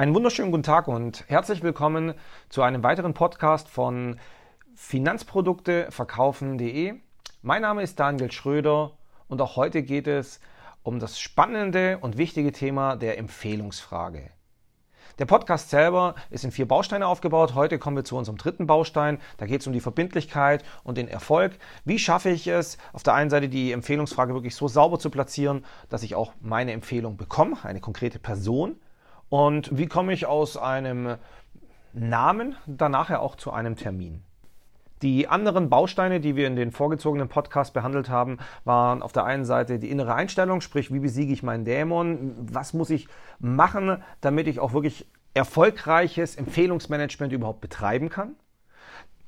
Einen wunderschönen guten Tag und herzlich willkommen zu einem weiteren Podcast von Finanzprodukteverkaufen.de. Mein Name ist Daniel Schröder und auch heute geht es um das spannende und wichtige Thema der Empfehlungsfrage. Der Podcast selber ist in vier Bausteine aufgebaut. Heute kommen wir zu unserem dritten Baustein. Da geht es um die Verbindlichkeit und den Erfolg. Wie schaffe ich es, auf der einen Seite die Empfehlungsfrage wirklich so sauber zu platzieren, dass ich auch meine Empfehlung bekomme, eine konkrete Person. Und wie komme ich aus einem Namen dann nachher auch zu einem Termin? Die anderen Bausteine, die wir in den vorgezogenen Podcasts behandelt haben, waren auf der einen Seite die innere Einstellung, sprich, wie besiege ich meinen Dämon? Was muss ich machen, damit ich auch wirklich erfolgreiches Empfehlungsmanagement überhaupt betreiben kann?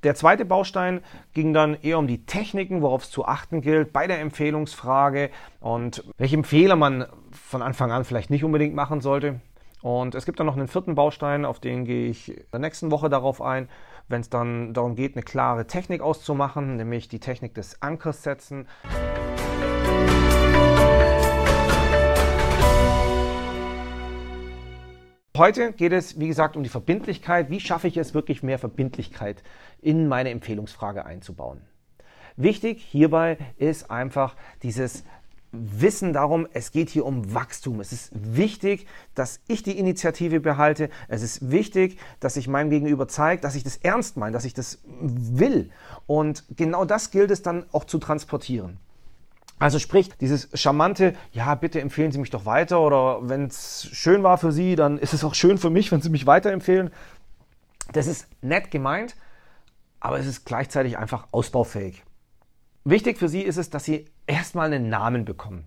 Der zweite Baustein ging dann eher um die Techniken, worauf es zu achten gilt bei der Empfehlungsfrage und welche Fehler man von Anfang an vielleicht nicht unbedingt machen sollte. Und es gibt dann noch einen vierten Baustein, auf den gehe ich in der nächsten Woche darauf ein, wenn es dann darum geht, eine klare Technik auszumachen, nämlich die Technik des Ankers setzen. Heute geht es, wie gesagt, um die Verbindlichkeit. Wie schaffe ich es wirklich, mehr Verbindlichkeit in meine Empfehlungsfrage einzubauen? Wichtig hierbei ist einfach dieses Wissen darum, es geht hier um Wachstum. Es ist wichtig, dass ich die Initiative behalte. Es ist wichtig, dass ich meinem Gegenüber zeige, dass ich das ernst meine, dass ich das will. Und genau das gilt es dann auch zu transportieren. Also sprich, dieses charmante, ja, bitte empfehlen Sie mich doch weiter oder wenn es schön war für Sie, dann ist es auch schön für mich, wenn Sie mich weiterempfehlen. Das ist nett gemeint, aber es ist gleichzeitig einfach ausbaufähig. Wichtig für Sie ist es, dass Sie erstmal einen Namen bekommen.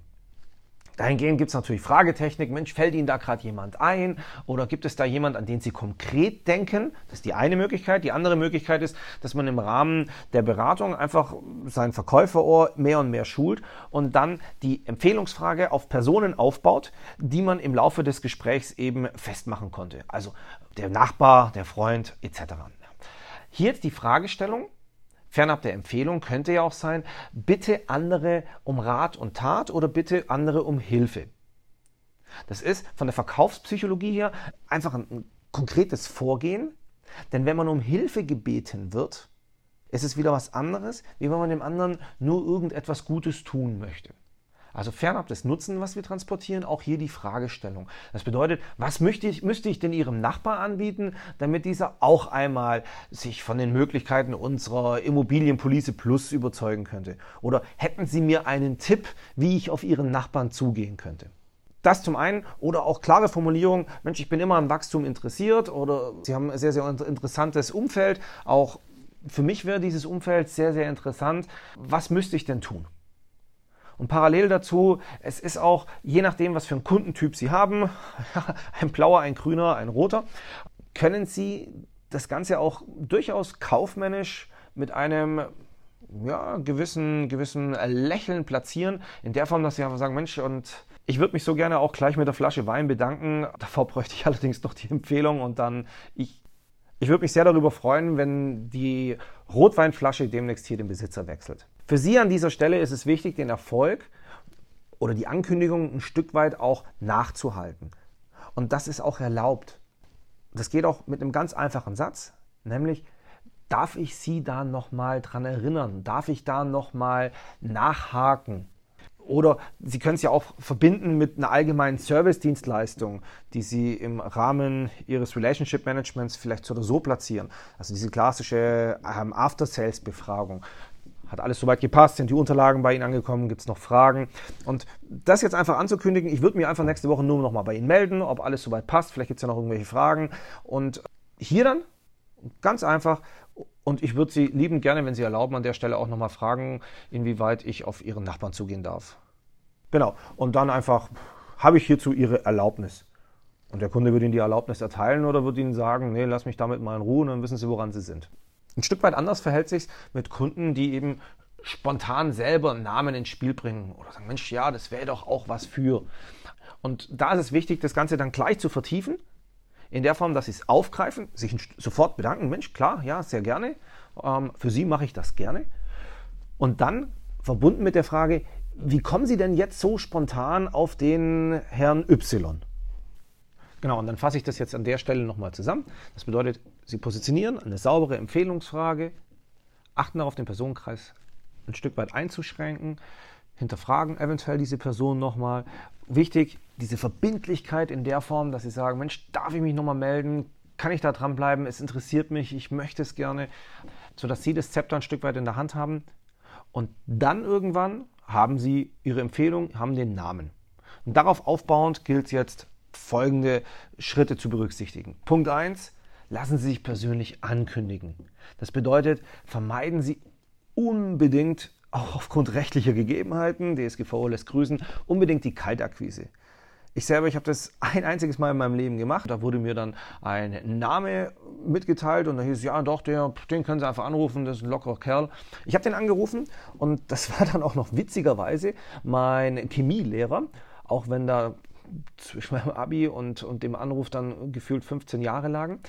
Dahingehend gibt es natürlich Fragetechnik. Mensch, fällt Ihnen da gerade jemand ein? Oder gibt es da jemand, an den Sie konkret denken? Das ist die eine Möglichkeit. Die andere Möglichkeit ist, dass man im Rahmen der Beratung einfach sein Verkäuferohr mehr und mehr schult und dann die Empfehlungsfrage auf Personen aufbaut, die man im Laufe des Gesprächs eben festmachen konnte. Also der Nachbar, der Freund etc. Hier jetzt die Fragestellung, Fernab der Empfehlung könnte ja auch sein, bitte andere um Rat und Tat oder bitte andere um Hilfe. Das ist von der Verkaufspsychologie her einfach ein, ein konkretes Vorgehen, denn wenn man um Hilfe gebeten wird, ist es wieder was anderes, wie wenn man dem anderen nur irgendetwas Gutes tun möchte. Also fernab des Nutzen, was wir transportieren, auch hier die Fragestellung. Das bedeutet, was möchte ich, müsste ich denn Ihrem Nachbar anbieten, damit dieser auch einmal sich von den Möglichkeiten unserer Immobilienpolice Plus überzeugen könnte? Oder hätten Sie mir einen Tipp, wie ich auf Ihren Nachbarn zugehen könnte? Das zum einen oder auch klare Formulierung, Mensch, ich bin immer am Wachstum interessiert oder Sie haben ein sehr, sehr interessantes Umfeld. Auch für mich wäre dieses Umfeld sehr, sehr interessant. Was müsste ich denn tun? Und parallel dazu, es ist auch, je nachdem, was für einen Kundentyp Sie haben, ein blauer, ein grüner, ein roter, können Sie das Ganze auch durchaus kaufmännisch mit einem ja, gewissen, gewissen Lächeln platzieren, in der Form, dass Sie einfach sagen, Mensch, und ich würde mich so gerne auch gleich mit der Flasche Wein bedanken. Davor bräuchte ich allerdings noch die Empfehlung und dann, ich, ich würde mich sehr darüber freuen, wenn die Rotweinflasche demnächst hier den Besitzer wechselt. Für Sie an dieser Stelle ist es wichtig, den Erfolg oder die Ankündigung ein Stück weit auch nachzuhalten. Und das ist auch erlaubt. Das geht auch mit einem ganz einfachen Satz, nämlich darf ich Sie da nochmal dran erinnern? Darf ich da nochmal nachhaken? Oder Sie können es ja auch verbinden mit einer allgemeinen Service-Dienstleistung, die Sie im Rahmen Ihres Relationship Managements vielleicht so oder so platzieren. Also diese klassische ähm, After-Sales-Befragung. Hat alles soweit gepasst? Sind die Unterlagen bei Ihnen angekommen? Gibt es noch Fragen? Und das jetzt einfach anzukündigen, ich würde mir einfach nächste Woche nur noch mal bei Ihnen melden, ob alles soweit passt. Vielleicht gibt es ja noch irgendwelche Fragen. Und hier dann ganz einfach. Und ich würde Sie liebend gerne, wenn Sie erlauben, an der Stelle auch nochmal fragen, inwieweit ich auf Ihren Nachbarn zugehen darf. Genau. Und dann einfach, habe ich hierzu Ihre Erlaubnis? Und der Kunde würde Ihnen die Erlaubnis erteilen oder würde Ihnen sagen, nee, lass mich damit mal in Ruhe und dann wissen Sie, woran Sie sind. Ein Stück weit anders verhält sich mit Kunden, die eben spontan selber einen Namen ins Spiel bringen oder sagen, Mensch, ja, das wäre doch auch was für. Und da ist es wichtig, das Ganze dann gleich zu vertiefen, in der Form, dass sie es aufgreifen, sich sofort bedanken, Mensch, klar, ja, sehr gerne. Ähm, für Sie mache ich das gerne. Und dann verbunden mit der Frage, wie kommen Sie denn jetzt so spontan auf den Herrn Y? Genau, und dann fasse ich das jetzt an der Stelle nochmal zusammen. Das bedeutet, Sie positionieren eine saubere Empfehlungsfrage, achten darauf, den Personenkreis ein Stück weit einzuschränken, hinterfragen eventuell diese Person nochmal. Wichtig, diese Verbindlichkeit in der Form, dass Sie sagen, Mensch, darf ich mich nochmal melden? Kann ich da dranbleiben? Es interessiert mich, ich möchte es gerne, sodass Sie das Zepter ein Stück weit in der Hand haben. Und dann irgendwann haben Sie Ihre Empfehlung, haben den Namen. Und darauf aufbauend gilt es jetzt, folgende Schritte zu berücksichtigen. Punkt 1, lassen Sie sich persönlich ankündigen. Das bedeutet, vermeiden Sie unbedingt, auch aufgrund rechtlicher Gegebenheiten, DSGVO lässt grüßen, unbedingt die Kaltakquise. Ich selber, ich habe das ein einziges Mal in meinem Leben gemacht. Da wurde mir dann ein Name mitgeteilt und da hieß es, ja doch, der, den können Sie einfach anrufen, das ist ein lockerer Kerl. Ich habe den angerufen und das war dann auch noch witzigerweise mein Chemielehrer, auch wenn da zwischen meinem Abi und, und dem Anruf dann gefühlt 15 Jahre lagen.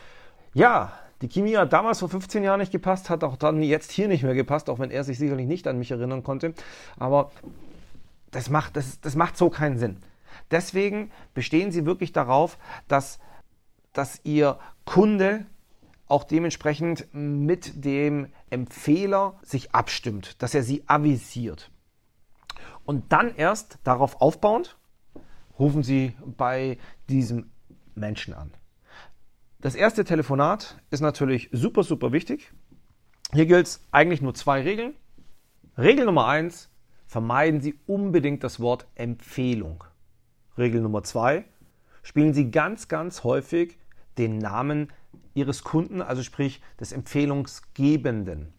Ja, die Chemie hat damals vor 15 Jahren nicht gepasst, hat auch dann jetzt hier nicht mehr gepasst, auch wenn er sich sicherlich nicht an mich erinnern konnte. Aber das macht, das, das macht so keinen Sinn. Deswegen bestehen Sie wirklich darauf, dass, dass Ihr Kunde auch dementsprechend mit dem Empfehler sich abstimmt, dass er Sie avisiert. Und dann erst darauf aufbauend rufen Sie bei diesem Menschen an. Das erste Telefonat ist natürlich super, super wichtig. Hier gilt es eigentlich nur zwei Regeln. Regel Nummer eins, vermeiden Sie unbedingt das Wort Empfehlung. Regel Nummer zwei, spielen Sie ganz, ganz häufig den Namen Ihres Kunden, also sprich des Empfehlungsgebenden.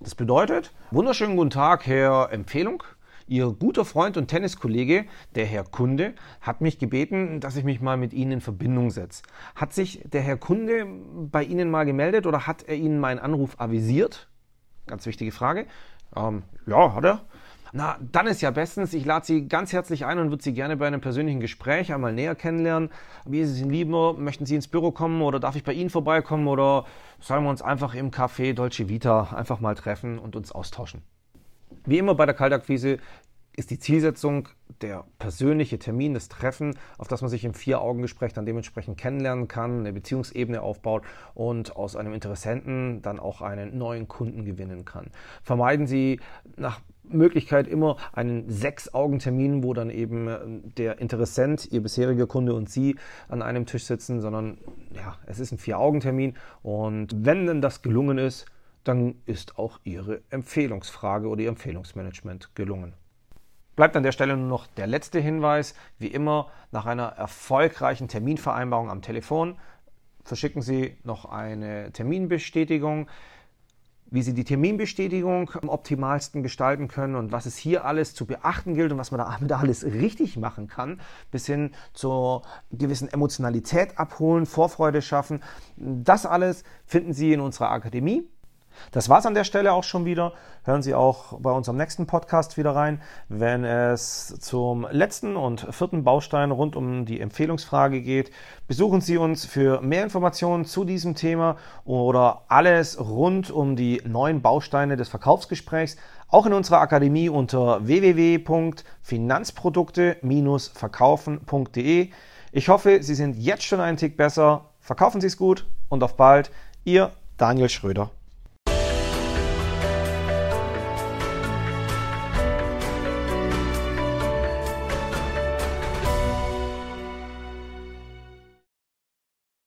Das bedeutet, wunderschönen guten Tag, Herr Empfehlung. Ihr guter Freund und Tenniskollege, der Herr Kunde, hat mich gebeten, dass ich mich mal mit Ihnen in Verbindung setze. Hat sich der Herr Kunde bei Ihnen mal gemeldet oder hat er Ihnen meinen Anruf avisiert? Ganz wichtige Frage. Ähm, ja, hat er. Na, dann ist ja bestens. Ich lade Sie ganz herzlich ein und würde Sie gerne bei einem persönlichen Gespräch einmal näher kennenlernen. Wie ist es Ihnen lieber? Möchten Sie ins Büro kommen oder darf ich bei Ihnen vorbeikommen oder sollen wir uns einfach im Café Dolce Vita einfach mal treffen und uns austauschen? Wie immer bei der Kaltakquise ist die Zielsetzung der persönliche Termin, das Treffen, auf das man sich im Vier-Augen-Gespräch dann dementsprechend kennenlernen kann, eine Beziehungsebene aufbaut und aus einem Interessenten dann auch einen neuen Kunden gewinnen kann. Vermeiden Sie nach Möglichkeit immer einen Sechs-Augen-Termin, wo dann eben äh, der Interessent, Ihr bisheriger Kunde und Sie an einem Tisch sitzen, sondern ja, es ist ein Vier-Augen-Termin und wenn denn das gelungen ist, dann ist auch Ihre Empfehlungsfrage oder Ihr Empfehlungsmanagement gelungen. Bleibt an der Stelle nur noch der letzte Hinweis. Wie immer, nach einer erfolgreichen Terminvereinbarung am Telefon verschicken Sie noch eine Terminbestätigung. Wie Sie die Terminbestätigung am optimalsten gestalten können und was es hier alles zu beachten gilt und was man da alles richtig machen kann, bis hin zur gewissen Emotionalität abholen, Vorfreude schaffen, das alles finden Sie in unserer Akademie. Das war es an der Stelle auch schon wieder. Hören Sie auch bei unserem nächsten Podcast wieder rein, wenn es zum letzten und vierten Baustein rund um die Empfehlungsfrage geht. Besuchen Sie uns für mehr Informationen zu diesem Thema oder alles rund um die neuen Bausteine des Verkaufsgesprächs auch in unserer Akademie unter www.finanzprodukte-verkaufen.de. Ich hoffe, Sie sind jetzt schon einen Tick besser. Verkaufen Sie es gut und auf bald. Ihr Daniel Schröder.